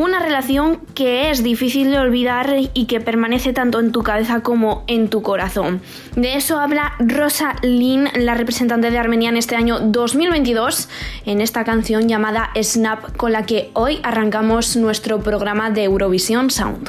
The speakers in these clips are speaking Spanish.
Una relación que es difícil de olvidar y que permanece tanto en tu cabeza como en tu corazón. De eso habla Rosa Lynn, la representante de Armenia en este año 2022, en esta canción llamada Snap, con la que hoy arrancamos nuestro programa de Eurovisión Sound.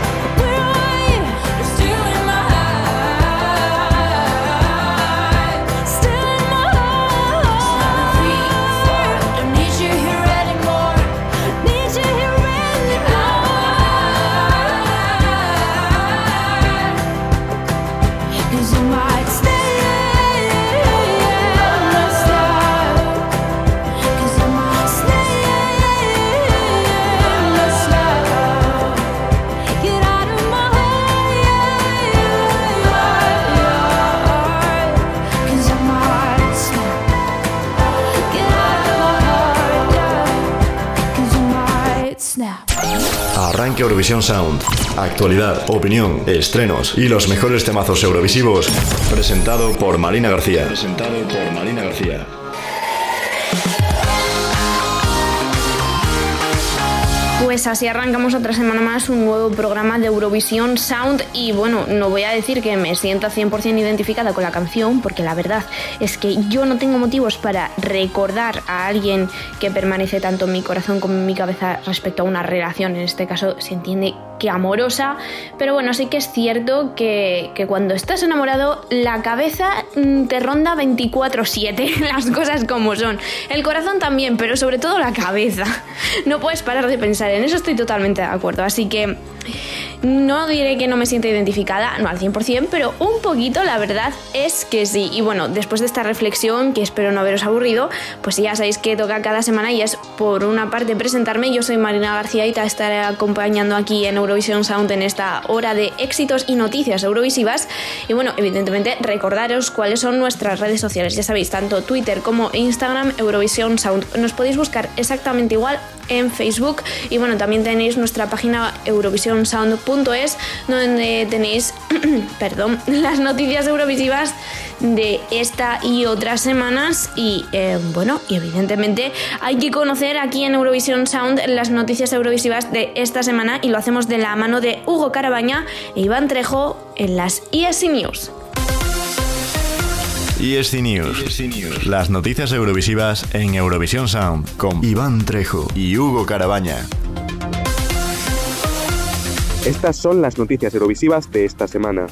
Eurovisión Sound. Actualidad, opinión, estrenos y los mejores temazos eurovisivos. Presentado por Marina García. Presentado por Marina García. Pues así arrancamos otra semana más un nuevo programa de Eurovisión Sound y bueno, no voy a decir que me sienta 100% identificada con la canción porque la verdad es que yo no tengo motivos para recordar a alguien que permanece tanto en mi corazón como en mi cabeza respecto a una relación, en este caso se entiende que amorosa, pero bueno, sí que es cierto que, que cuando estás enamorado la cabeza mm, te ronda 24/7, las cosas como son, el corazón también, pero sobre todo la cabeza, no puedes parar de pensar en en eso estoy totalmente de acuerdo. Así que no diré que no me siento identificada, no al 100%, pero un poquito la verdad es que sí. Y bueno, después de esta reflexión, que espero no haberos aburrido, pues ya sabéis que toca cada semana y es por una parte presentarme. Yo soy Marina García y te estaré acompañando aquí en Eurovisión Sound en esta hora de éxitos y noticias eurovisivas. Y bueno, evidentemente recordaros cuáles son nuestras redes sociales. Ya sabéis, tanto Twitter como Instagram, Eurovisión Sound. Nos podéis buscar exactamente igual en Facebook. Y bueno, también tenéis nuestra página eurovisionsound.es donde tenéis, perdón, las noticias eurovisivas de esta y otras semanas. Y eh, bueno, y evidentemente hay que conocer aquí en Eurovision Sound las noticias eurovisivas de esta semana y lo hacemos de la mano de Hugo Carabaña e Iván Trejo en las ESC News. ESC News. Las noticias eurovisivas en Eurovisión Sound con Iván Trejo y Hugo Carabaña. Estas son las noticias eurovisivas de esta semana.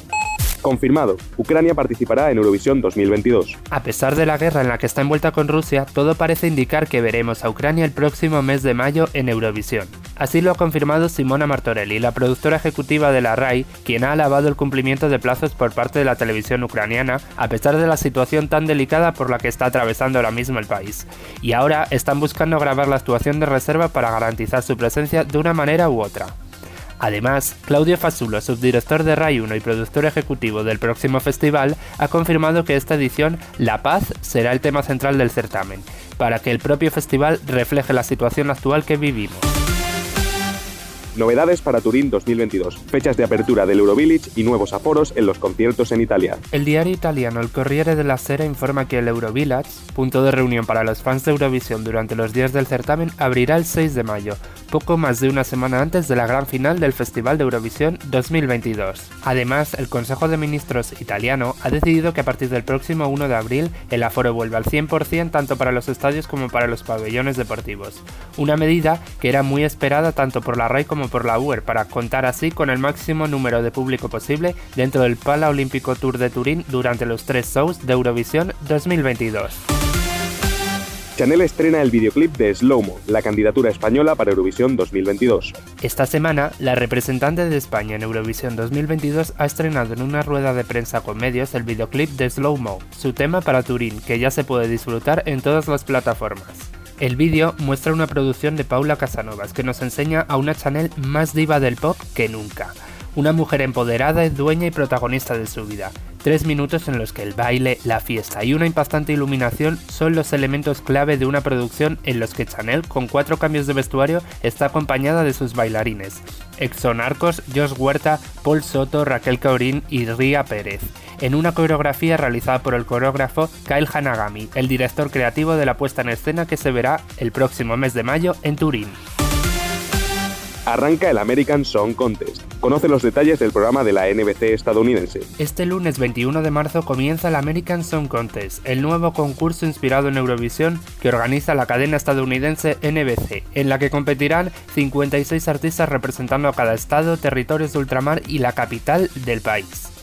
Confirmado, Ucrania participará en Eurovisión 2022. A pesar de la guerra en la que está envuelta con Rusia, todo parece indicar que veremos a Ucrania el próximo mes de mayo en Eurovisión. Así lo ha confirmado Simona Martorelli, la productora ejecutiva de la RAI, quien ha alabado el cumplimiento de plazos por parte de la televisión ucraniana, a pesar de la situación tan delicada por la que está atravesando ahora mismo el país. Y ahora están buscando grabar la actuación de reserva para garantizar su presencia de una manera u otra. Además, Claudio Fasulo, subdirector de RAI 1 y productor ejecutivo del próximo festival, ha confirmado que esta edición La Paz será el tema central del certamen, para que el propio festival refleje la situación actual que vivimos. Novedades para Turín 2022, fechas de apertura del Eurovillage y nuevos aforos en los conciertos en Italia. El diario italiano El Corriere della Sera informa que el Eurovillage, punto de reunión para los fans de Eurovisión durante los días del certamen, abrirá el 6 de mayo, poco más de una semana antes de la gran final del Festival de Eurovisión 2022. Además, el Consejo de Ministros italiano ha decidido que a partir del próximo 1 de abril el aforo vuelve al 100% tanto para los estadios como para los pabellones deportivos, una medida que era muy esperada tanto por la RAI como por la UER para contar así con el máximo número de público posible dentro del Pala Olímpico Tour de Turín durante los tres shows de Eurovisión 2022. Chanel estrena el videoclip de Slow Mo, la candidatura española para Eurovisión 2022. Esta semana, la representante de España en Eurovisión 2022 ha estrenado en una rueda de prensa con medios el videoclip de Slow Mo, su tema para Turín, que ya se puede disfrutar en todas las plataformas. El vídeo muestra una producción de Paula Casanovas que nos enseña a una Chanel más diva del pop que nunca. Una mujer empoderada, dueña y protagonista de su vida. Tres minutos en los que el baile, la fiesta y una impactante iluminación son los elementos clave de una producción en los que Chanel, con cuatro cambios de vestuario, está acompañada de sus bailarines. Exxon Arcos, Josh Huerta, Paul Soto, Raquel Caurín y Ria Pérez en una coreografía realizada por el coreógrafo Kyle Hanagami, el director creativo de la puesta en escena que se verá el próximo mes de mayo en Turín. Arranca el American Song Contest. Conoce los detalles del programa de la NBC estadounidense. Este lunes 21 de marzo comienza el American Song Contest, el nuevo concurso inspirado en Eurovisión que organiza la cadena estadounidense NBC, en la que competirán 56 artistas representando a cada estado, territorios de ultramar y la capital del país.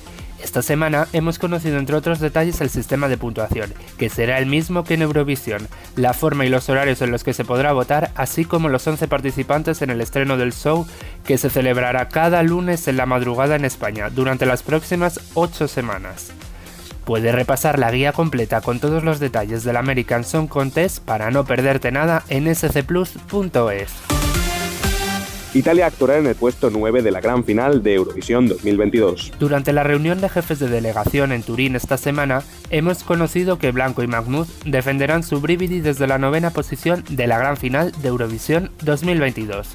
Esta semana hemos conocido entre otros detalles el sistema de puntuación, que será el mismo que en Eurovisión, la forma y los horarios en los que se podrá votar, así como los 11 participantes en el estreno del show que se celebrará cada lunes en la madrugada en España durante las próximas 8 semanas. Puedes repasar la guía completa con todos los detalles del American Song Contest para no perderte nada en scplus.es. Italia actuará en el puesto 9 de la gran final de Eurovisión 2022. Durante la reunión de jefes de delegación en Turín esta semana, hemos conocido que Blanco y Magnus defenderán su Brividi desde la novena posición de la gran final de Eurovisión 2022.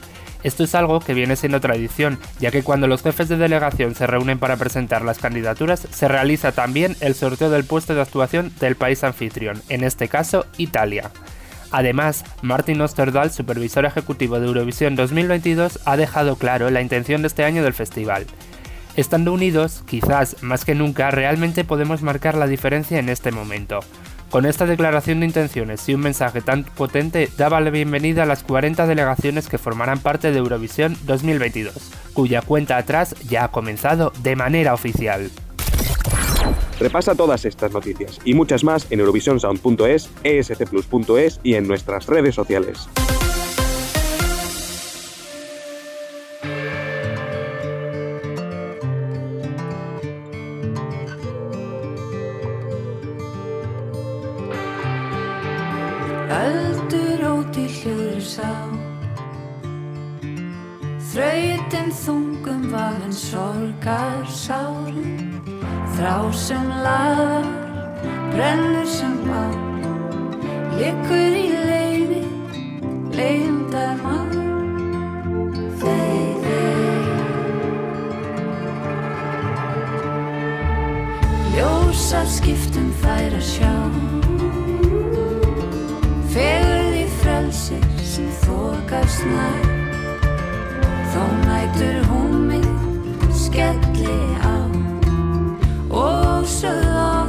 Esto es algo que viene siendo tradición, ya que cuando los jefes de delegación se reúnen para presentar las candidaturas, se realiza también el sorteo del puesto de actuación del país anfitrión, en este caso Italia. Además, Martin Osterdahl, supervisor ejecutivo de Eurovisión 2022, ha dejado claro la intención de este año del festival. Estando unidos, quizás más que nunca, realmente podemos marcar la diferencia en este momento. Con esta declaración de intenciones y un mensaje tan potente, daba la bienvenida a las 40 delegaciones que formarán parte de Eurovisión 2022, cuya cuenta atrás ya ha comenzado de manera oficial. Repasa todas estas noticias y muchas más en eurovisionsound.es, escplus.es y en nuestras redes sociales. Þrá sem laðar, brennur sem á Liggur í leiði, leiðindar mann. Þeir, þeir Ljós af skiptum þær að sjá. Fegur því frelsir sem þokast nær. Þó nætur hún mig skelli á oh so long.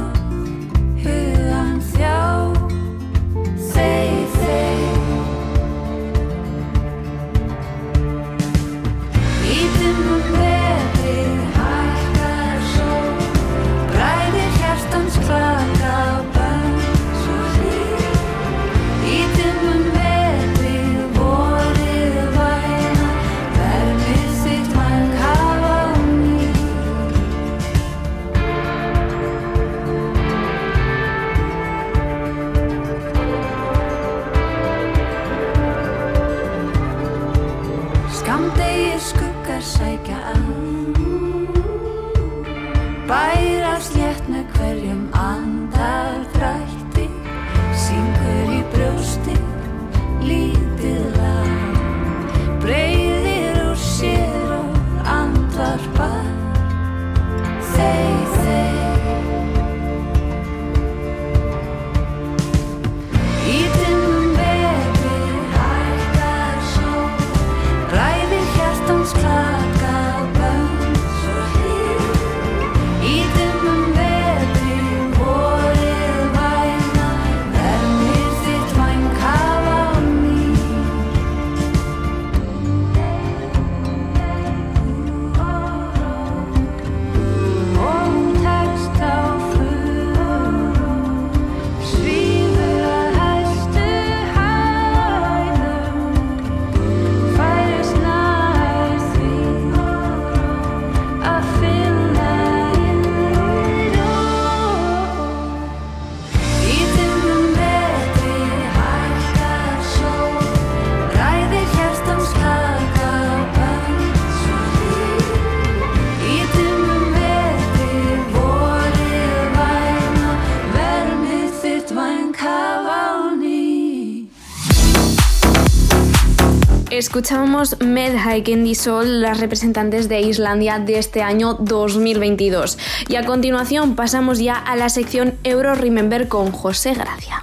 Escuchamos Medhike en Sol, las representantes de Islandia de este año 2022. Y a continuación pasamos ya a la sección Euro Remember con José Gracia.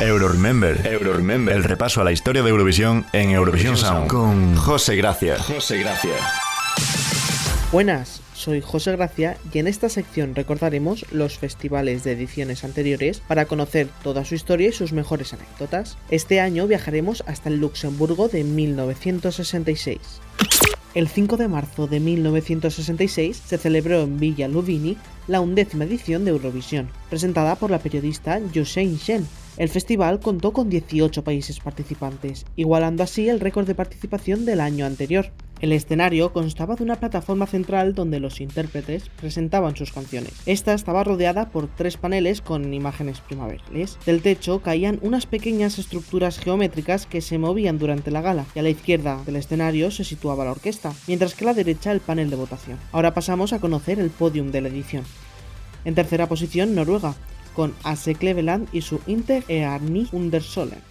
Euro Remember. Euro Remember. El repaso a la historia de Eurovisión en Eurovisión Sound con José Gracia. José Gracia. Buenas, soy José Gracia y en esta sección recordaremos los festivales de ediciones anteriores para conocer toda su historia y sus mejores anécdotas. Este año viajaremos hasta el Luxemburgo de 1966. El 5 de marzo de 1966 se celebró en Villa Luvini la undécima edición de Eurovisión, presentada por la periodista Josein Shen. El festival contó con 18 países participantes, igualando así el récord de participación del año anterior. El escenario constaba de una plataforma central donde los intérpretes presentaban sus canciones. Esta estaba rodeada por tres paneles con imágenes primaverales. Del techo caían unas pequeñas estructuras geométricas que se movían durante la gala, y a la izquierda del escenario se situaba la orquesta, mientras que a la derecha el panel de votación. Ahora pasamos a conocer el podium de la edición. En tercera posición, Noruega, con Ase Cleveland y su Inter Earni Undersolen.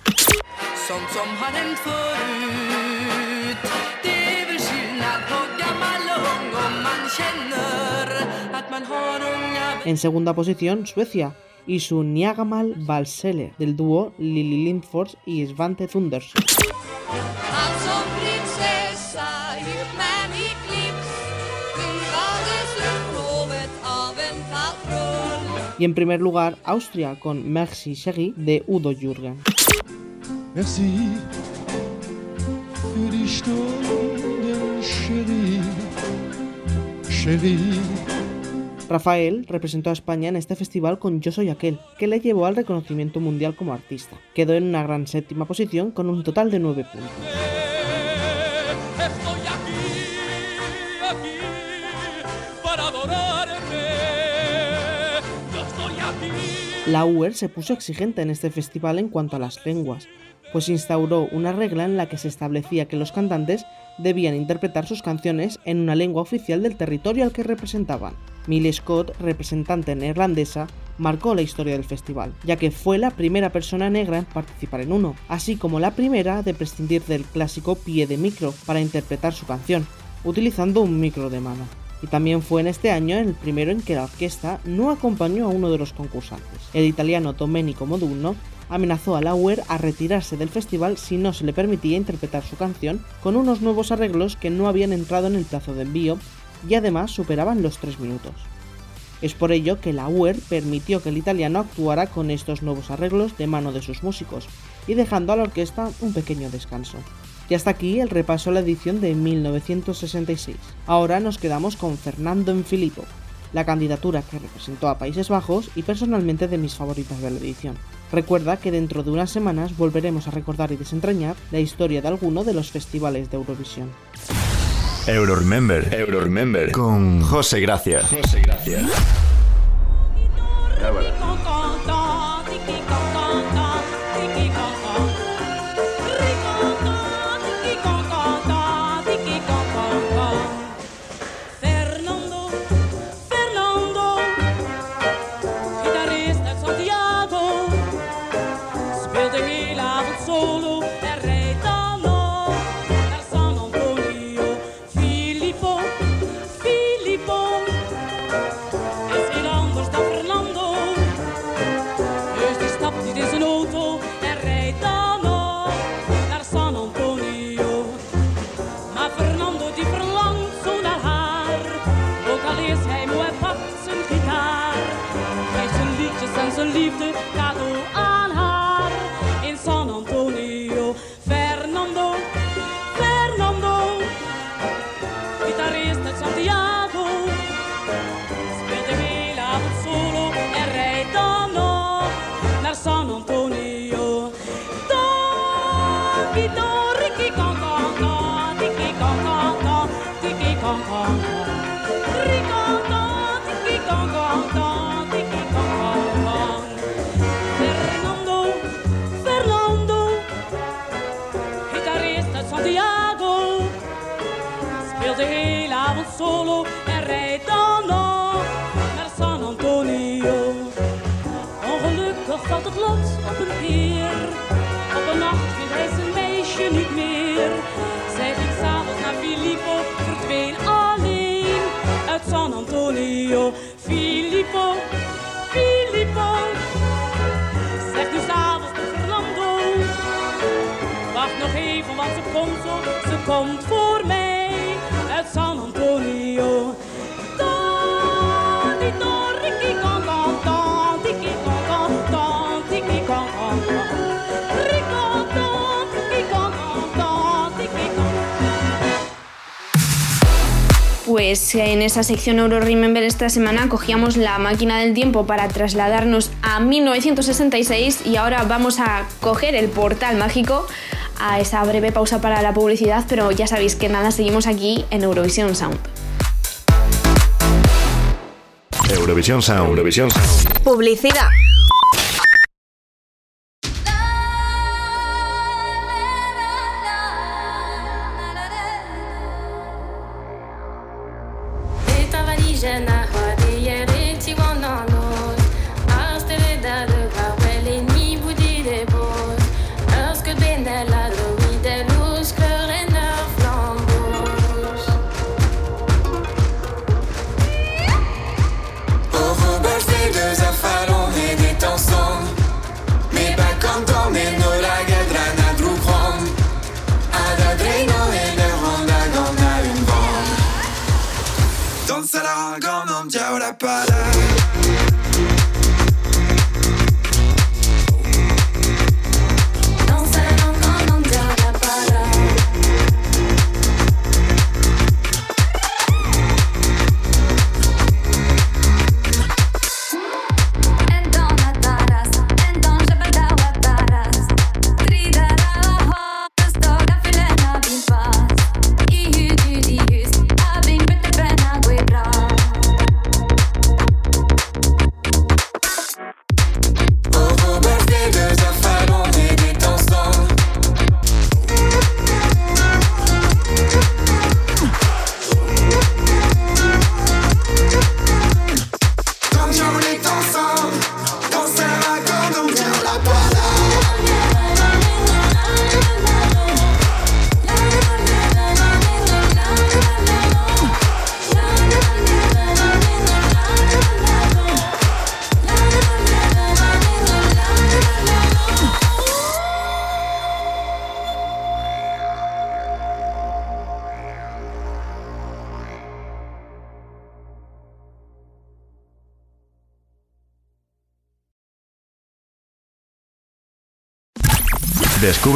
En segunda posición, Suecia, y su Niagamal Valsele, del dúo Lili Lindfors y Svante Thunders. Y en primer lugar, Austria, con Merci Chérie de Udo Jürgen. Merci für die Stunden, Cherie, Cherie. Rafael representó a España en este festival con Yo Soy Aquel, que le llevó al reconocimiento mundial como artista. Quedó en una gran séptima posición con un total de 9 puntos. La UER se puso exigente en este festival en cuanto a las lenguas, pues instauró una regla en la que se establecía que los cantantes debían interpretar sus canciones en una lengua oficial del territorio al que representaban. Millie Scott, representante neerlandesa, marcó la historia del festival, ya que fue la primera persona negra en participar en uno, así como la primera de prescindir del clásico pie de micro para interpretar su canción, utilizando un micro de mano. Y también fue en este año el primero en que la orquesta no acompañó a uno de los concursantes. El italiano Domenico Modugno amenazó a Lauer a retirarse del festival si no se le permitía interpretar su canción con unos nuevos arreglos que no habían entrado en el plazo de envío y además superaban los 3 minutos. Es por ello que la UER permitió que el italiano actuara con estos nuevos arreglos de mano de sus músicos y dejando a la orquesta un pequeño descanso. Y hasta aquí el repaso a la edición de 1966. Ahora nos quedamos con Fernando en Filippo, la candidatura que representó a Países Bajos y personalmente de mis favoritas de la edición. Recuerda que dentro de unas semanas volveremos a recordar y desentrañar la historia de alguno de los festivales de Eurovisión. Euro Remember. Euro Remember. Con José Gracia. José Gracia. Filippo, Filippo, zegt nu s'avonds de Fernando. Wacht nog even, want ze komt ze komt voor Pues en esa sección Euro Remember esta semana cogíamos la máquina del tiempo para trasladarnos a 1966 y ahora vamos a coger el portal mágico a esa breve pausa para la publicidad, pero ya sabéis que nada, seguimos aquí en Eurovisión Sound. Eurovisión Sound. Eurovisión Sound. Publicidad.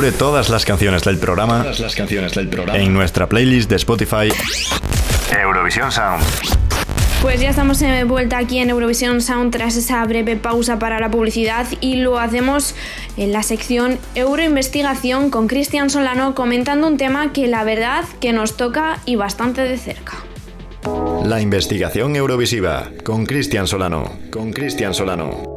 Descubre todas las canciones del programa, Todas las canciones del programa. en nuestra playlist de Spotify Eurovisión Sound. Pues ya estamos de vuelta aquí en Eurovisión Sound tras esa breve pausa para la publicidad y lo hacemos en la sección Euroinvestigación con Cristian Solano comentando un tema que la verdad que nos toca y bastante de cerca. La investigación Eurovisiva con Cristian Solano. Con Cristian Solano.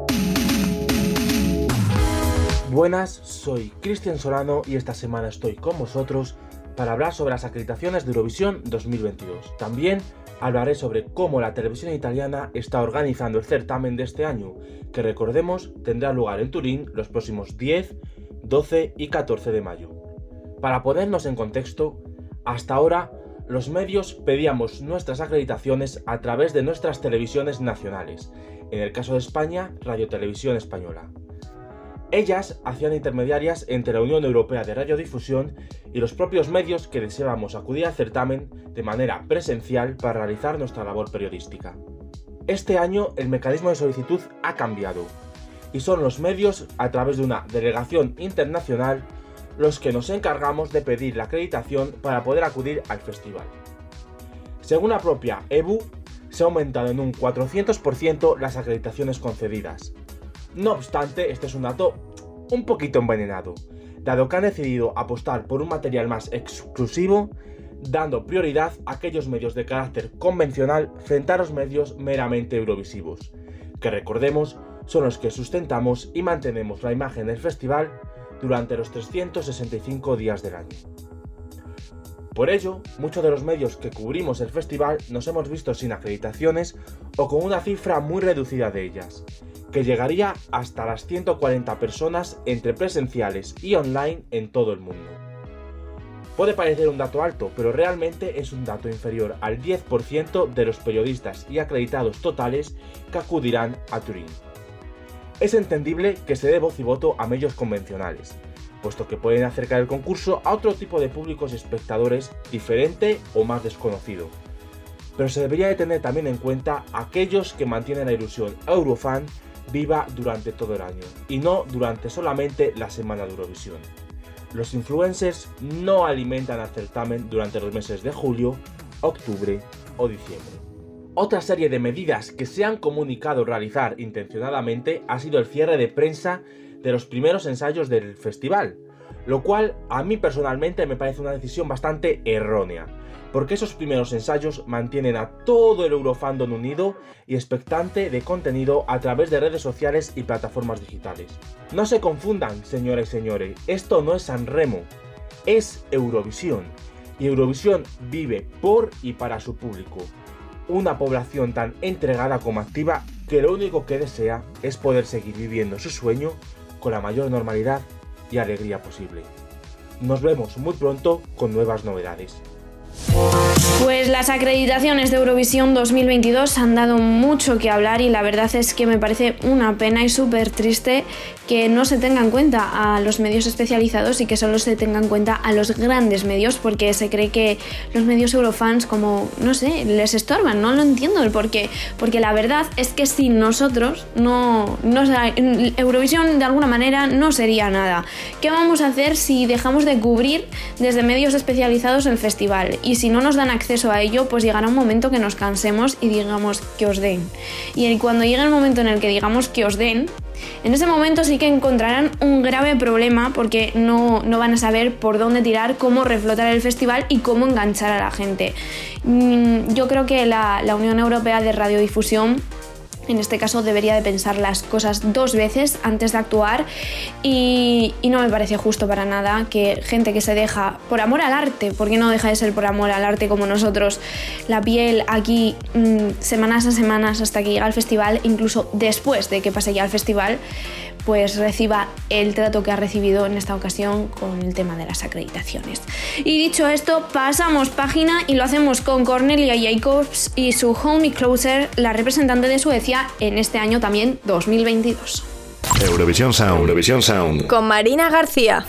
Buenas, soy Cristian Solano y esta semana estoy con vosotros para hablar sobre las acreditaciones de Eurovisión 2022. También hablaré sobre cómo la televisión italiana está organizando el certamen de este año, que recordemos tendrá lugar en Turín los próximos 10, 12 y 14 de mayo. Para ponernos en contexto, hasta ahora los medios pedíamos nuestras acreditaciones a través de nuestras televisiones nacionales, en el caso de España, Radio Televisión Española. Ellas hacían intermediarias entre la Unión Europea de Radiodifusión y los propios medios que deseábamos acudir al certamen de manera presencial para realizar nuestra labor periodística. Este año el mecanismo de solicitud ha cambiado y son los medios, a través de una delegación internacional, los que nos encargamos de pedir la acreditación para poder acudir al festival. Según la propia EBU, se ha aumentado en un 400% las acreditaciones concedidas. No obstante, este es un dato un poquito envenenado, dado que han decidido apostar por un material más exclusivo, dando prioridad a aquellos medios de carácter convencional frente a los medios meramente eurovisivos, que recordemos son los que sustentamos y mantenemos la imagen del festival durante los 365 días del año. Por ello, muchos de los medios que cubrimos el festival nos hemos visto sin acreditaciones o con una cifra muy reducida de ellas, que llegaría hasta las 140 personas entre presenciales y online en todo el mundo. Puede parecer un dato alto, pero realmente es un dato inferior al 10% de los periodistas y acreditados totales que acudirán a Turín. Es entendible que se dé voz y voto a medios convencionales, puesto que pueden acercar el concurso a otro tipo de públicos espectadores diferente o más desconocido. Pero se debería de tener también en cuenta aquellos que mantienen la ilusión Eurofan viva durante todo el año, y no durante solamente la semana de Eurovisión. Los influencers no alimentan al certamen durante los meses de julio, octubre o diciembre. Otra serie de medidas que se han comunicado realizar intencionadamente ha sido el cierre de prensa de los primeros ensayos del festival, lo cual a mí personalmente me parece una decisión bastante errónea, porque esos primeros ensayos mantienen a todo el Eurofandom unido y expectante de contenido a través de redes sociales y plataformas digitales. No se confundan, señoras y señores, esto no es San Remo, es Eurovisión, y Eurovisión vive por y para su público. Una población tan entregada como activa que lo único que desea es poder seguir viviendo su sueño con la mayor normalidad y alegría posible. Nos vemos muy pronto con nuevas novedades. Pues las acreditaciones de Eurovisión 2022 han dado mucho que hablar y la verdad es que me parece una pena y súper triste que no se tenga en cuenta a los medios especializados y que solo se tenga en cuenta a los grandes medios porque se cree que los medios eurofans como, no sé, les estorban, no lo entiendo el por qué, porque la verdad es que sin nosotros no, no Eurovisión de alguna manera no sería nada. ¿Qué vamos a hacer si dejamos de cubrir desde medios especializados el festival? Y si no nos dan acceso a ello, pues llegará un momento que nos cansemos y digamos que os den. Y cuando llegue el momento en el que digamos que os den, en ese momento sí que encontrarán un grave problema porque no, van a saber por dónde tirar, cómo reflotar el festival y cómo enganchar a la gente. Mm, yo creo que la, la Unión Europea de Radiodifusión en este caso debería de pensar las cosas dos veces antes de actuar y, no me parece justo para nada que gente que se deja por amor al arte, porque no deja de ser por amor al arte como nosotros, la piel aquí mm, semanas a semanas hasta que llega al festival, incluso después de que pase ya al festival, pues reciba el trato que ha recibido en esta ocasión con el tema de las acreditaciones. Y dicho esto, pasamos página y lo hacemos con Cornelia Jacobs y su Homie Closer, la representante de Suecia en este año también 2022. Eurovisión Sound, Eurovisión Sound. Con Marina García.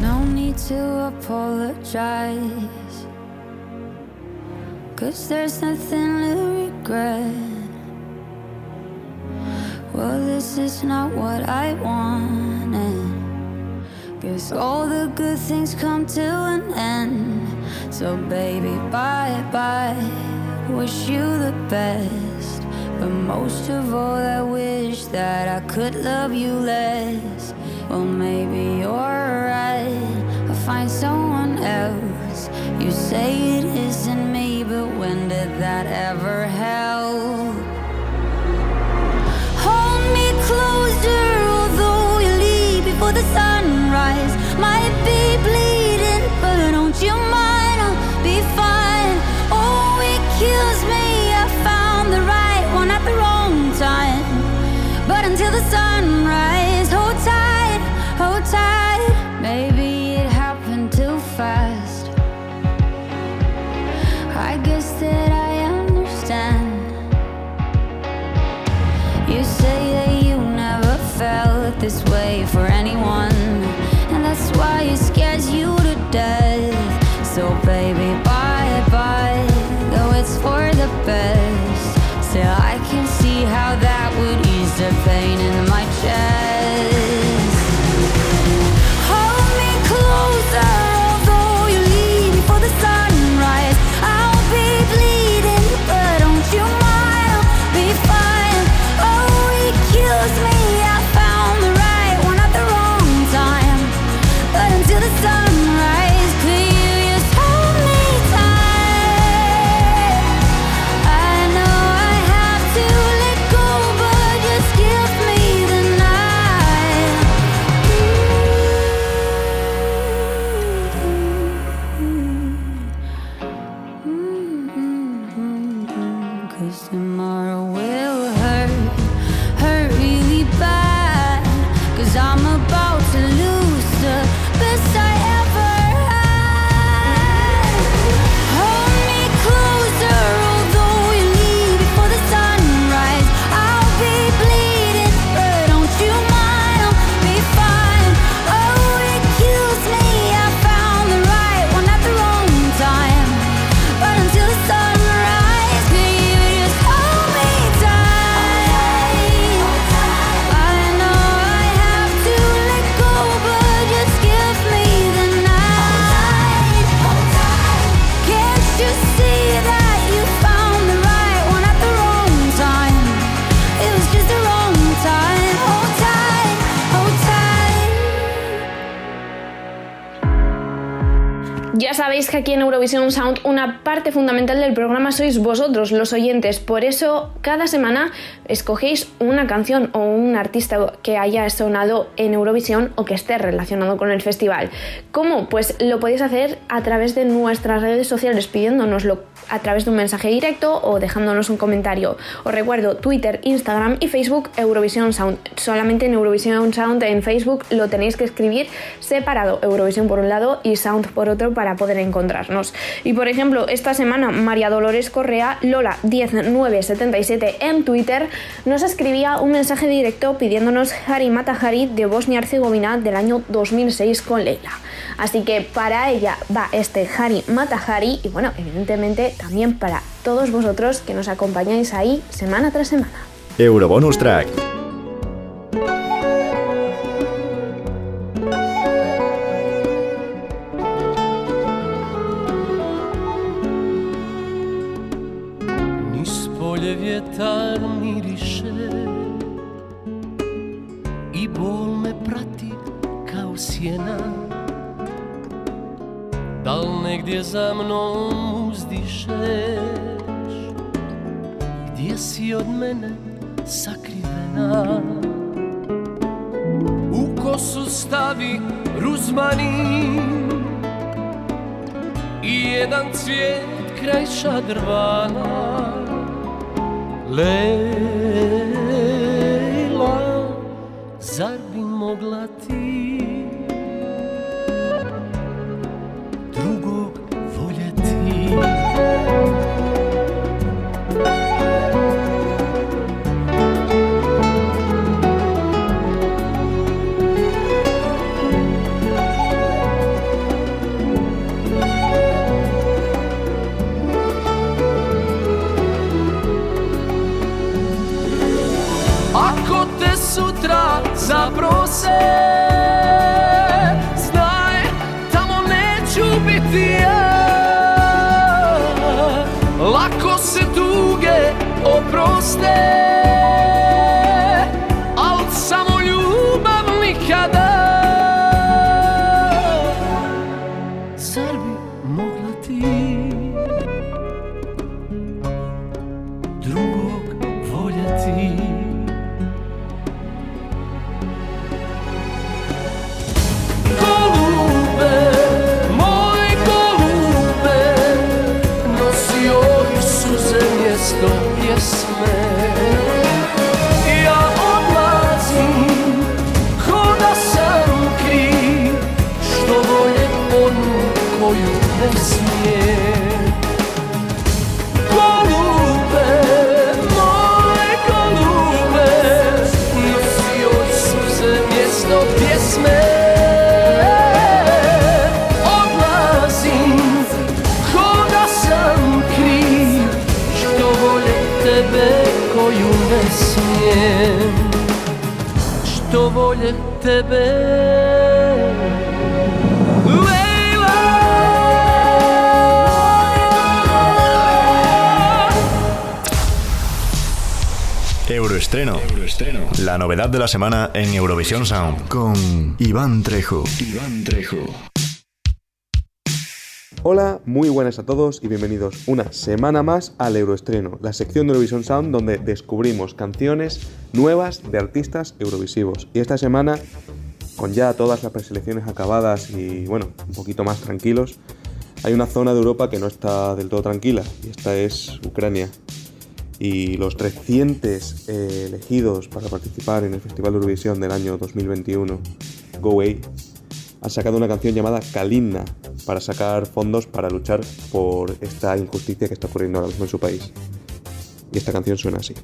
No need to apologize. Cause there's nothing to regret. Well, this is not what I wanted. Guess all the good things come to an end. So, baby, bye bye. Wish you the best. But most of all, I wish that I could love you less. Well, maybe you're right. I'll find someone else. You say it isn't me, but when did that ever help? Hold me closer, although you leave before the sunrise. Might be bleeding, sois vosotros, los oyentes. Por eso cada semana escogéis una canción o un artista que haya sonado en Eurovisión o que esté relacionado con el festival. ¿Cómo? Pues lo podéis hacer a través de nuestras redes sociales pidiéndonoslo a través de un mensaje directo o dejándonos un comentario. Os recuerdo Twitter, Instagram y Facebook Eurovisión Sound. Solamente en Eurovisión Sound en Facebook lo tenéis que escribir separado, Eurovisión por un lado y Sound por otro para poder encontrarnos. Y por ejemplo, esta semana María Dolores Correa, Lola10977 en Twitter, nos escribía un mensaje directo pidiéndonos Hari Matahari de Bosnia-Herzegovina del año 2006 con Leila. Así que para ella va este Hari Matahari y bueno, evidentemente también para todos vosotros que nos acompañáis ahí semana tras semana. Eurobonus Track. Vjetar miriše I bol me prati kao sjena. Dal negdje za mnom uzdišeš? Gdje si od mene sakrivena? U kosu stavi ruzmanin I jedan cvijet kraj šadrvana Lejla, zar bi mogla ti se tuge oproste tebe, Euroestreno. La novedad de la semana en Eurovisión Sound. Con Iván Trejo. Iván Trejo. Hola, muy buenas a todos y bienvenidos una semana más al Euroestreno, la sección de Eurovision Sound donde descubrimos canciones nuevas de artistas eurovisivos. Y esta semana, con ya todas las preselecciones acabadas y bueno, un poquito más tranquilos, hay una zona de Europa que no está del todo tranquila y esta es Ucrania. y los recientes eh, elegidos para participar en el Festival de Eurovisión del año 2021, Go Away, han sacado una canción llamada Kalimna para sacar fondos para luchar por esta injusticia que está ocurriendo ahora mismo en su país. Y esta canción suena así.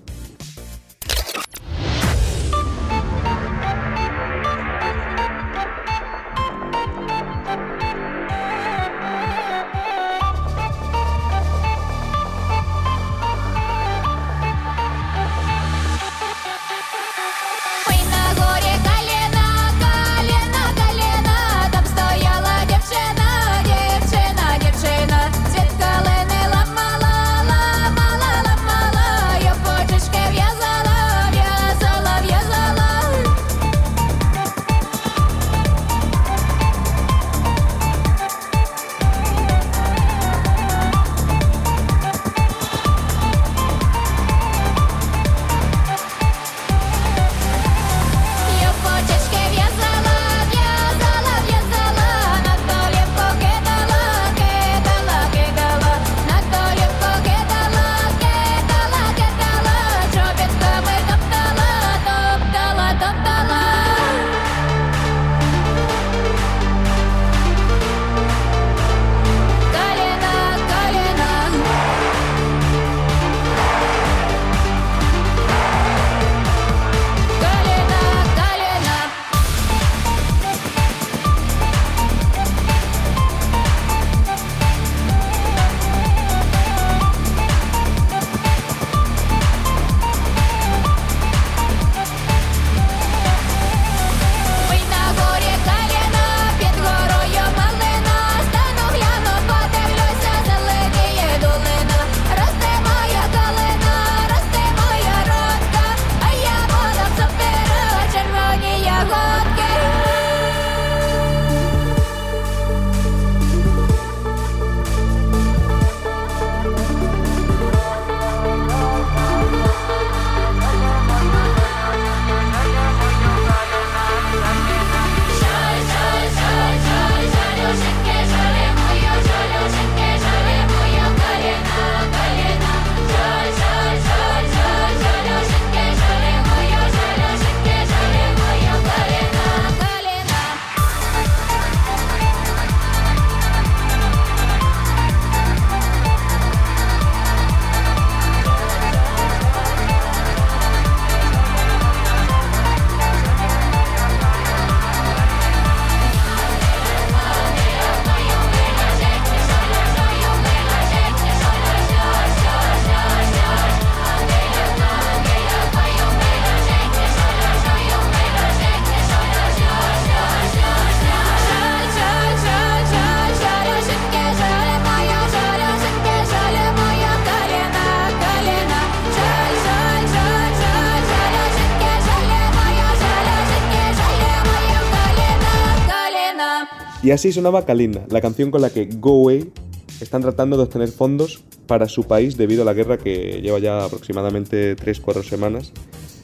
Así sonaba Kalina, la canción con la que Go están tratando de obtener fondos para su país debido a la guerra que lleva ya aproximadamente 3-4 semanas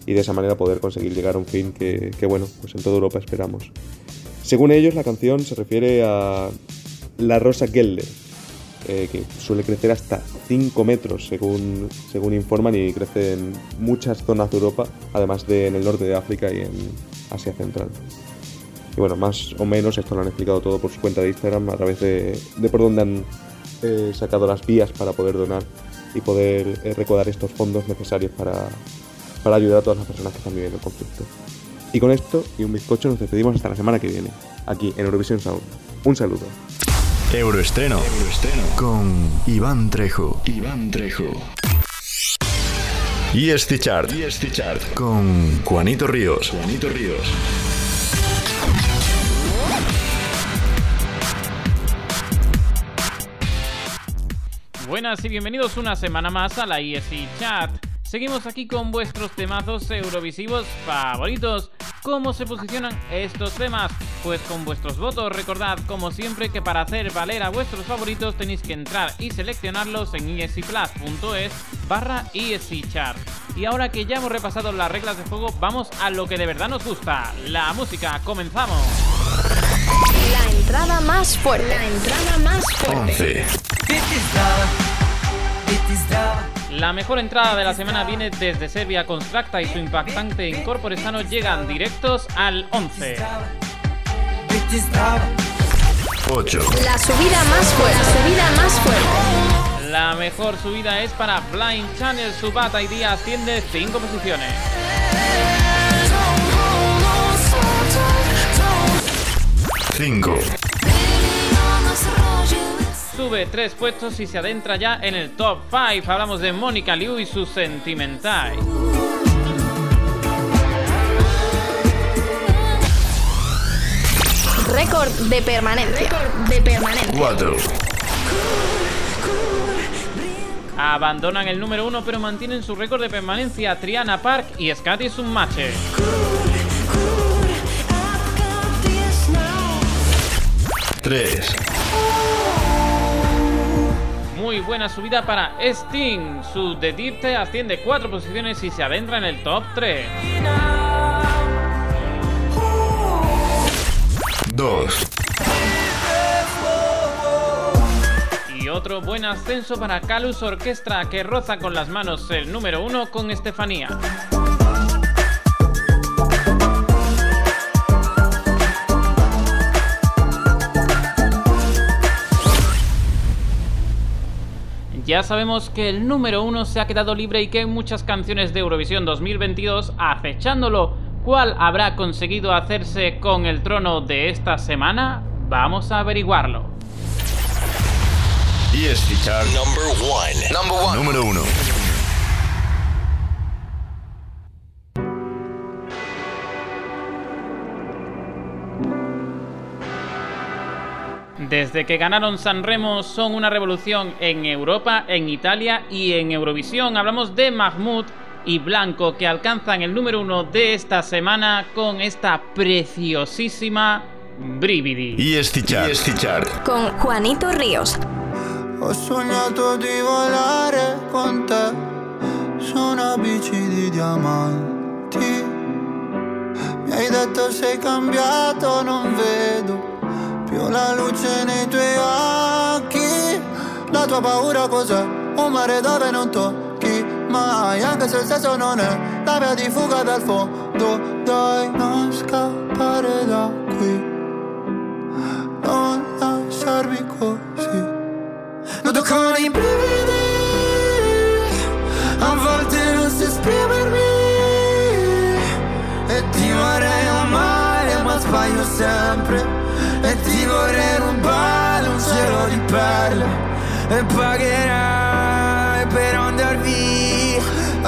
y de esa manera poder conseguir llegar a un fin que, que, bueno, pues en toda Europa esperamos. Según ellos, la canción se refiere a la rosa Geller, eh, que suele crecer hasta 5 metros según, según informan y crece en muchas zonas de Europa, además de en el norte de África y en Asia Central. Y bueno, más o menos esto lo han explicado todo por su cuenta de Instagram a través de, de por donde han eh, sacado las vías para poder donar y poder eh, recaudar estos fondos necesarios para, para ayudar a todas las personas que están viviendo el conflicto. Y con esto y un bizcocho nos despedimos hasta la semana que viene, aquí en Eurovisión Sound. Un saludo. Euroestreno. Con Iván Trejo. Iván Trejo. Y este chart. Con Juanito Ríos. Juanito Ríos. Buenas y bienvenidos una semana más a la ESI Chat. Seguimos aquí con vuestros temazos eurovisivos favoritos. ¿Cómo se posicionan estos temas? Pues con vuestros votos. Recordad, como siempre, que para hacer valer a vuestros favoritos tenéis que entrar y seleccionarlos en esiplus.es barra Chart. Y ahora que ya hemos repasado las reglas de juego, vamos a lo que de verdad nos gusta, la música. ¡Comenzamos! La entrada más fuerte. La entrada más fuerte. 11. Dit is Dava, dit is Dava, La mejor entrada de la semana viene desde Serbia con Stracta y su impactante Incorpore Sano llegan directos al 11. 8. La subida más fuerte. Subida más fuerte. La mejor subida es para Blind Channel, su Bata y Día asciende 5 posiciones. 5. Sube 3 puestos y se adentra ya en el top 5. Hablamos de Mónica Liu y su Sentimental. Récord de permanencia. de permanencia. 4. Abandonan el número 1 pero mantienen su récord de permanencia Triana Park y Scotty Submache. 3. Muy buena subida para Sting. Su The Dirte asciende 4 posiciones y se adentra en el top 3. 2. Y otro buen ascenso para Calus Orquestra que roza con las manos el número 1 con Estefanía. Ya sabemos que el número 1 se ha quedado libre y que hay muchas canciones de Eurovisión 2022 acechándolo. ¿Cuál habrá conseguido hacerse con el trono de esta semana? Vamos a averiguarlo. Chart Number 1. Número 1. Desde que ganaron San Remo son una revolución en Europa, en Italia y en Eurovisión. Hablamos de Mahmoud y Blanco que alcanzan el número uno de esta semana con esta preciosísima Brividi. ESC Chart. ESC Chart. Con Juanito Ríos. Ho sognato di volare con te su una bici di diamanti. Mi hai detto sei cambiato, non vedo più la luce nei tuoi occhi. La tua paura cos'è? Un mare dove non tocchi mai, anche se il senso non è la via di fuga dal fondo. Dai, non scappare da qui,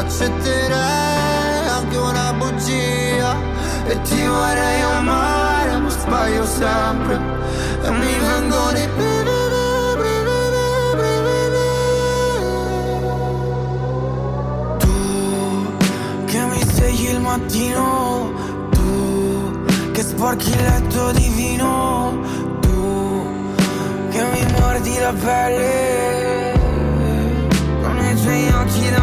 Accetterei anche una bugia. E ti vorrei amare ma sbaglio sempre. E mi vengono i brividi che mi svegli il mattino, tu che sporchi il letto di vino, tu che mi mordi la pelle con i tuoi occhi da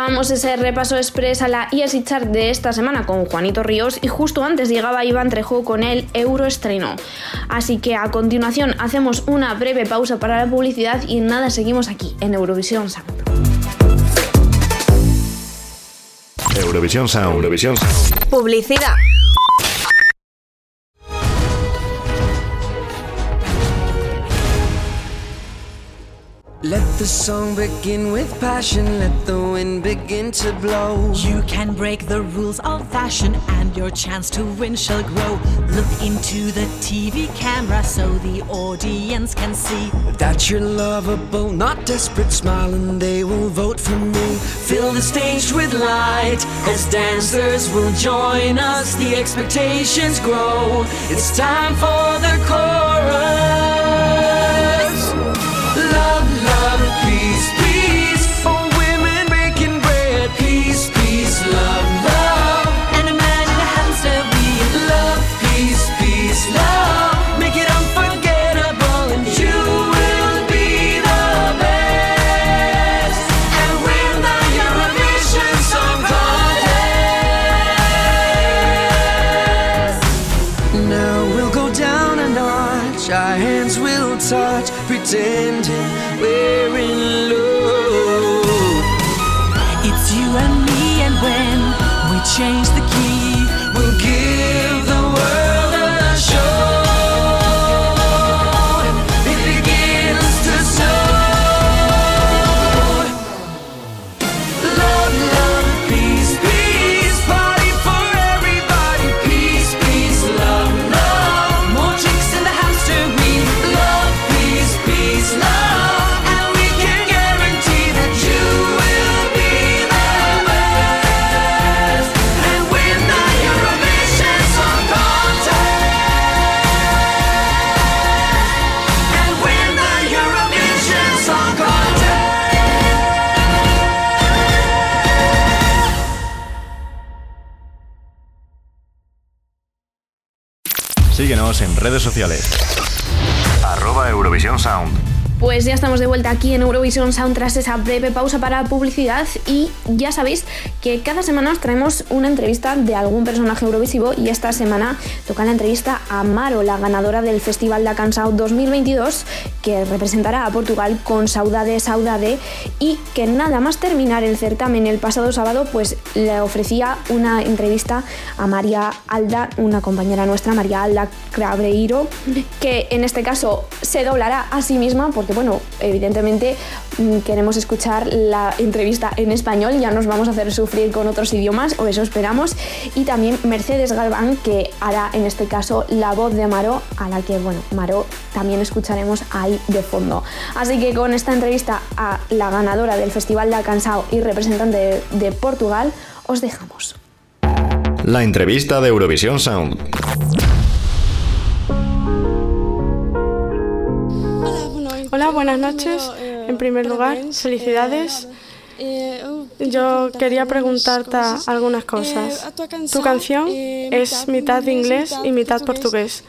Escuchábamos ese repaso express a la ESI Chart de esta semana con Juanito Ríos y justo antes llegaba Iván Trejo con el Euroestreno. Así que a continuación hacemos una breve pausa para la publicidad y nada, seguimos aquí en Eurovisión Sound. Eurovisión Sound. Eurovisión Sound. Publicidad. The song begin with passion, let the wind begin to blow. You can break the rules of fashion and your chance to win shall grow. Look into the TV camera so the audience can see. That you're lovable, not desperate, smiling, they will vote for me. Fill the stage with light as dancers will join us. The expectations grow. It's time for the chorus. Redes sociales. Arroba Eurovisión Sound. Pues ya estamos de vuelta aquí en Eurovisión Sound tras esa breve pausa para publicidad y ya sabéis que cada semana os traemos una entrevista de algún personaje eurovisivo y esta semana toca la entrevista a Maro, la ganadora del Festival da Canção 2022 que representará a Portugal con Saudade Saudade y que nada más terminar el certamen el pasado sábado pues le ofrecía una entrevista a María Alda, una compañera nuestra, María Alda Crabreiro, que en este caso se doblará a sí misma porque bueno, evidentemente queremos escuchar la entrevista en español, ya nos vamos a hacer sufrir con otros idiomas, o eso esperamos, y también Mercedes Galván, que hará en este caso la voz de Maro, a la que, bueno, Maro también escucharemos ahí de fondo. Así que con esta entrevista a la ganadora del Festival de Cansao y representante de, de Portugal, os dejamos. La entrevista de Eurovisión Sound. Hola, buenas noches. En primer lugar, felicidades. Yo quería preguntarte algunas cosas. Tu canción es mitad inglés y mitad portugués.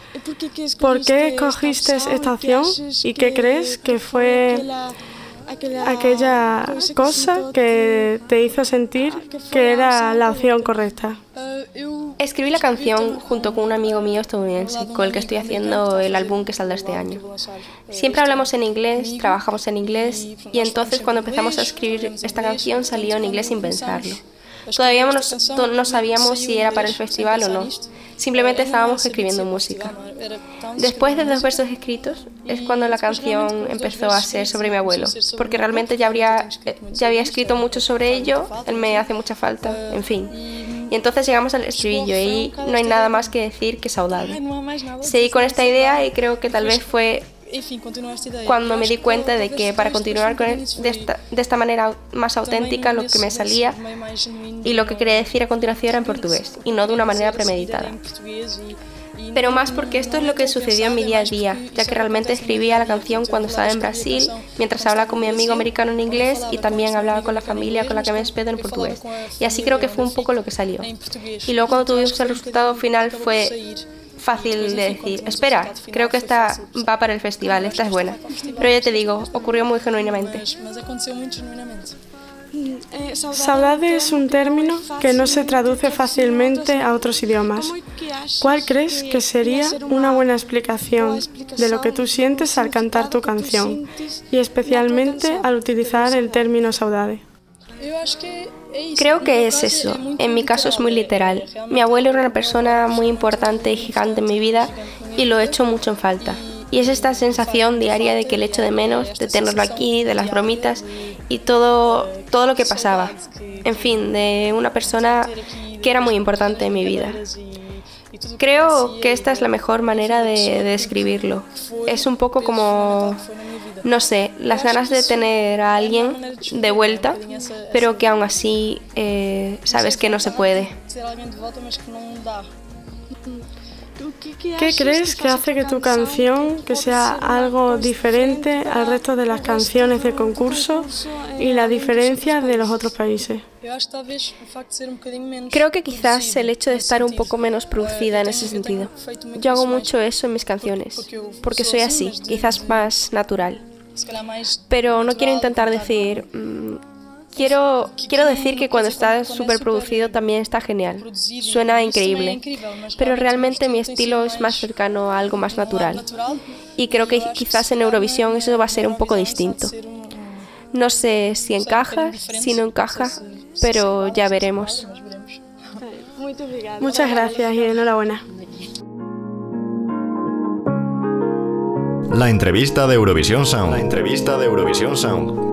¿Por qué escogiste esta opción y qué crees que fue aquella cosa que te hizo sentir que era la opción correcta? Escribí la canción junto con un amigo mío estadounidense, con el que estoy haciendo el álbum que saldrá este año. Siempre hablamos en inglés, trabajamos en inglés, y entonces cuando empezamos a escribir esta canción salió en inglés sin pensarlo. Todavía no, no, sabíamos si era para el festival o no. Simplemente estábamos escribiendo música. Después de dos versos escritos es cuando la canción empezó a ser sobre mi abuelo, porque realmente ya, habría, ya había escrito mucho sobre ello, él me hace mucha falta, en fin. Y entonces llegamos al estribillo y no hay nada más que decir que saudade. Seguí con esta idea y creo que tal vez fue cuando me di cuenta de que para continuar con él de esta, de esta manera más auténtica lo que me salía y lo que quería decir a continuación era en portugués y no de una manera premeditada. pero más porque esto es lo que sucedió en mi día a día, ya que realmente escribía la canción cuando estaba en Brasil, mientras hablaba con mi amigo americano en inglés y también hablaba con la familia con la que me despedo en portugués. Y así creo que fue un poco lo que salió. Y luego cuando tuvimos el resultado final fue fácil de decir, espera, creo que esta va para el festival, esta es buena. Pero ya te digo, ocurrió muy genuinamente. Saudade es un término que no se traduce fácilmente a otros idiomas. ¿Cuál crees que sería una buena explicación de lo que tú sientes al cantar tu canción y especialmente al utilizar el término saudade? Creo que es eso. En mi caso es muy literal. Mi abuelo era una persona muy importante y gigante en mi vida y lo he hecho mucho en falta. Y es esta sensación diaria de que le echo de menos, de tenerlo aquí, de las bromitas y todo, todo lo que pasaba. En fin, de una persona que era muy importante en mi vida. Creo que esta es la mejor manera de, de describirlo. Es un poco como, no sé, las ganas de tener a alguien de vuelta, pero que aún así eh, sabes que no se puede. ¿Qué crees que hace que tu canción que sea algo diferente al resto de las canciones de concurso y la diferencia de los otros países? Creo que quizás el hecho de estar un poco menos producida en ese sentido. Yo hago mucho eso en mis canciones, porque soy así, quizás más natural. Pero no quiero intentar decir, mm, quiero, quiero decir que cuando está súper producido también está genial. Suena increíble. Pero realmente mi estilo es más cercano a algo más natural. Y creo que quizás en Eurovisión eso va a ser un poco distinto. No sé si encaja, si no encaja, pero ya veremos. Muchas gracias y enhorabuena. La entrevista de Eurovisión Sound. La entrevista de Eurovisión Sound.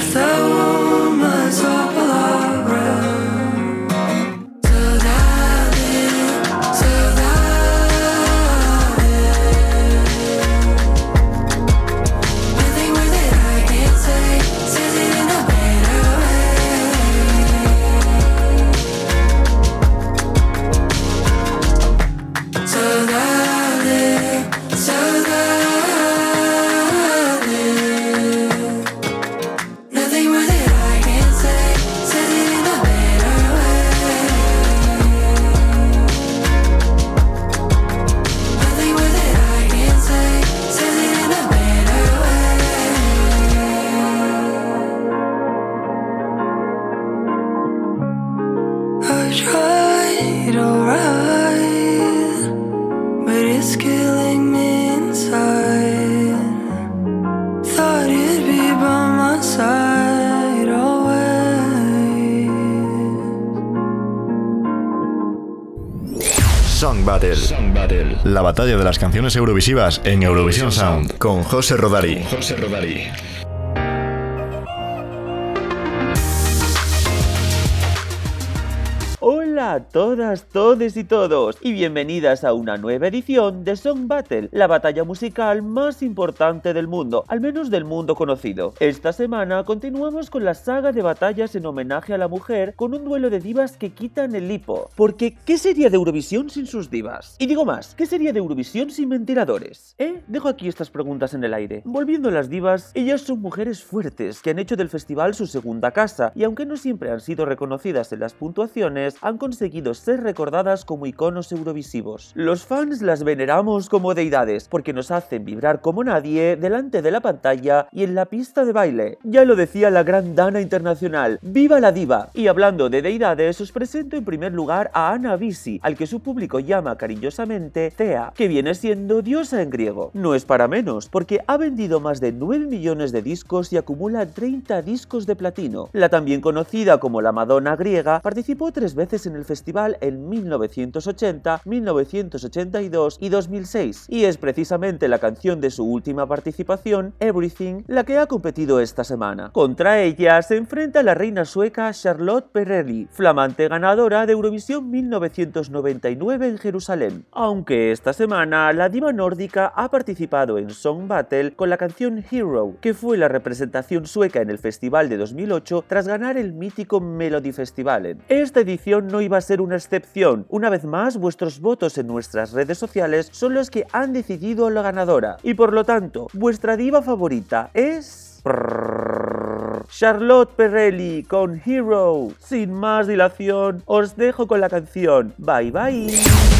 so batalla de las canciones eurovisivas en Eurovisión Sound con José Rodari. José Rodari. Todas, todes y todos, y bienvenidas a una nueva edición de Song Battle, la batalla musical más importante del mundo, al menos del mundo conocido. Esta semana continuamos con la saga de batallas en homenaje a la mujer con un duelo de divas que quitan el hipo. Porque, ¿qué sería de Eurovisión sin sus divas? Y digo más, ¿qué sería de Eurovisión sin ventiladores? ¿Eh? Dejo aquí estas preguntas en el aire. Volviendo a las divas, ellas son mujeres fuertes que han hecho del festival su segunda casa, y aunque no siempre han sido reconocidas en las puntuaciones, han conseguido ser recordadas como iconos eurovisivos. Los fans las veneramos como deidades porque nos hacen vibrar como nadie delante de la pantalla y en la pista de baile. Ya lo decía la gran dana internacional, ¡viva la diva! Y hablando de deidades, os presento en primer lugar a Ana Visi, al que su público llama cariñosamente Thea, que viene siendo diosa en griego. No es para menos, porque ha vendido más de 9 millones de discos y acumula 30 discos de platino. La también conocida como la Madonna griega participó tres veces en el festival en 1980, 1982 y 2006, y es precisamente la canción de su última participación, Everything, la que ha competido esta semana. Contra ella se enfrenta la reina sueca Charlotte Perrelli, flamante ganadora de Eurovisión 1999 en Jerusalén. Aunque esta semana la diva nórdica ha participado en Song Battle con la canción Hero, que fue la representación sueca en el festival de 2008 tras ganar el mítico Melody Festivalen. Esta edición no iba a ser una excepción. Una vez más, vuestros votos en nuestras redes sociales son los que han decidido la ganadora. Y por lo tanto, vuestra diva favorita es... Charlotte Perrelli con Hero. Sin más dilación, os dejo con la canción. Bye bye.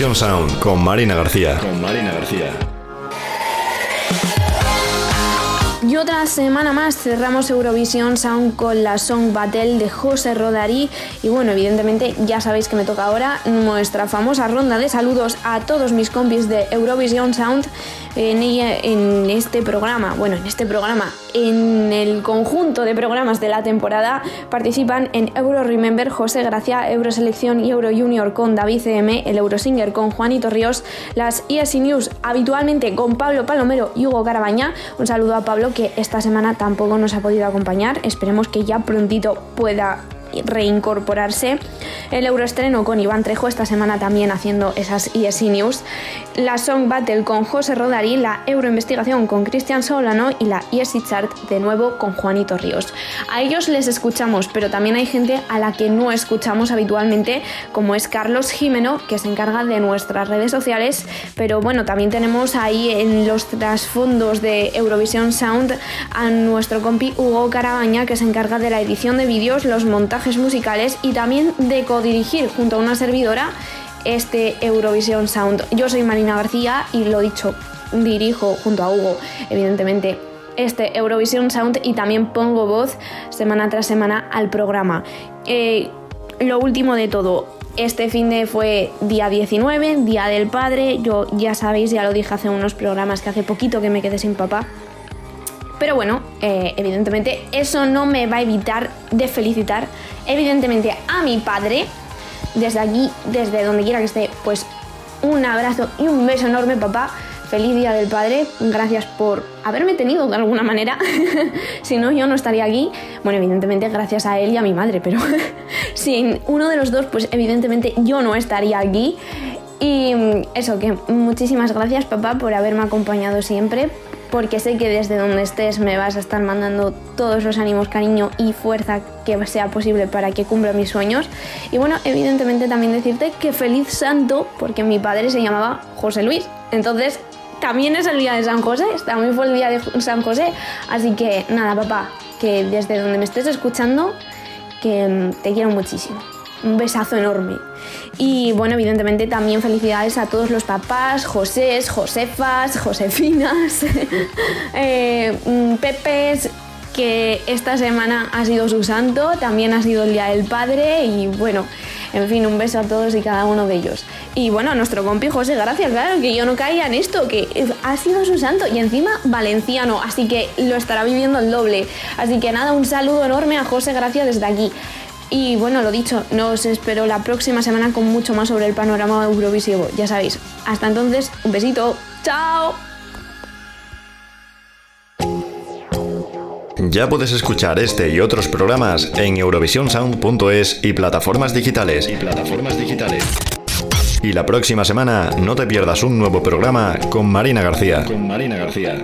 Sound con Marina García. Con Marina García. Yo otra semana más cerramos Eurovisión Sound con la Song Battle de José Rodarí. Y bueno, evidentemente ya sabéis que me toca ahora nuestra famosa ronda de saludos a todos mis compis de Eurovisión Sound en, ella, en este programa. Bueno, en este programa, en el conjunto de programas de la temporada participan en Euro Remember José Gracia, Euroselección y Euro Junior con David CM, el Eurosinger con Juanito Ríos, las ESI News habitualmente con Pablo Palomero y Hugo Carabaña. Un saludo a Pablo que esta semana tampoco nos ha podido acompañar. Esperemos que ya prontito pueda reincorporarse. El Euroestreno con Iván Trejo esta semana también haciendo esas ESI News. La Song Battle con José Rodarí, la Euroinvestigación con Cristian Solano y la ESI Chart de nuevo con Juanito Ríos. A ellos les escuchamos, pero también hay gente a la que no escuchamos habitualmente, como es Carlos Jimeno, que se encarga de nuestras redes sociales, pero bueno, también tenemos ahí en los trasfondos de Eurovisión Sound a nuestro compi Hugo Carabaña, que se encarga de la edición de vídeos, los montajes musicales y también de codirigir junto a una servidora este Eurovisión Sound. Yo soy Marina García y lo dicho, dirijo junto a Hugo, evidentemente, este Eurovisión Sound y también pongo voz semana tras semana al programa. Eh, lo último de todo, este fin de fue día 19, Día del Padre. Yo ya sabéis, ya lo dije hace unos programas que hace poquito que me quedé sin papá. Pero bueno, eh, evidentemente eso no me va a evitar de felicitar evidentemente a mi padre. Desde aquí, desde donde quiera que esté, pues un abrazo y un beso enorme, papá. Feliz Día del Padre. Gracias por haberme tenido de alguna manera. si no, yo no estaría aquí. Bueno, evidentemente gracias a él y a mi madre, pero sin uno de los dos, pues evidentemente yo no estaría aquí. Y eso, que muchísimas gracias papá por haberme acompañado siempre, porque sé que desde donde estés me vas a estar mandando todos los ánimos, cariño y fuerza que sea posible para que cumpla mis sueños. Y bueno, evidentemente también decirte que feliz santo, porque mi padre se llamaba José Luis. Entonces, también es el día de San José, también fue el día de San José. Así que nada, papá, que desde donde me estés escuchando, que te quiero muchísimo. Un besazo enorme. Y bueno, evidentemente también felicidades a todos los papás, Josés, Josefas, Josefinas, eh, mm, Pepes, que esta semana ha sido su santo, también ha sido el Día del Padre y bueno, en fin, un beso a todos y cada uno de ellos. Y bueno, a nuestro compi José, gracias, claro, que yo no caía en esto, que ha sido su santo y encima valenciano, así que lo estará viviendo el doble. Así que nada, un saludo enorme a José, gracias desde aquí. Y bueno, lo dicho, nos espero la próxima semana con mucho más sobre el panorama eurovisivo, ya sabéis. Hasta entonces, un besito, chao. Ya puedes escuchar este y otros programas en eurovisionsound.es y plataformas digitales. Y plataformas digitales. Y la próxima semana no te pierdas un nuevo programa con Marina García. Con Marina García.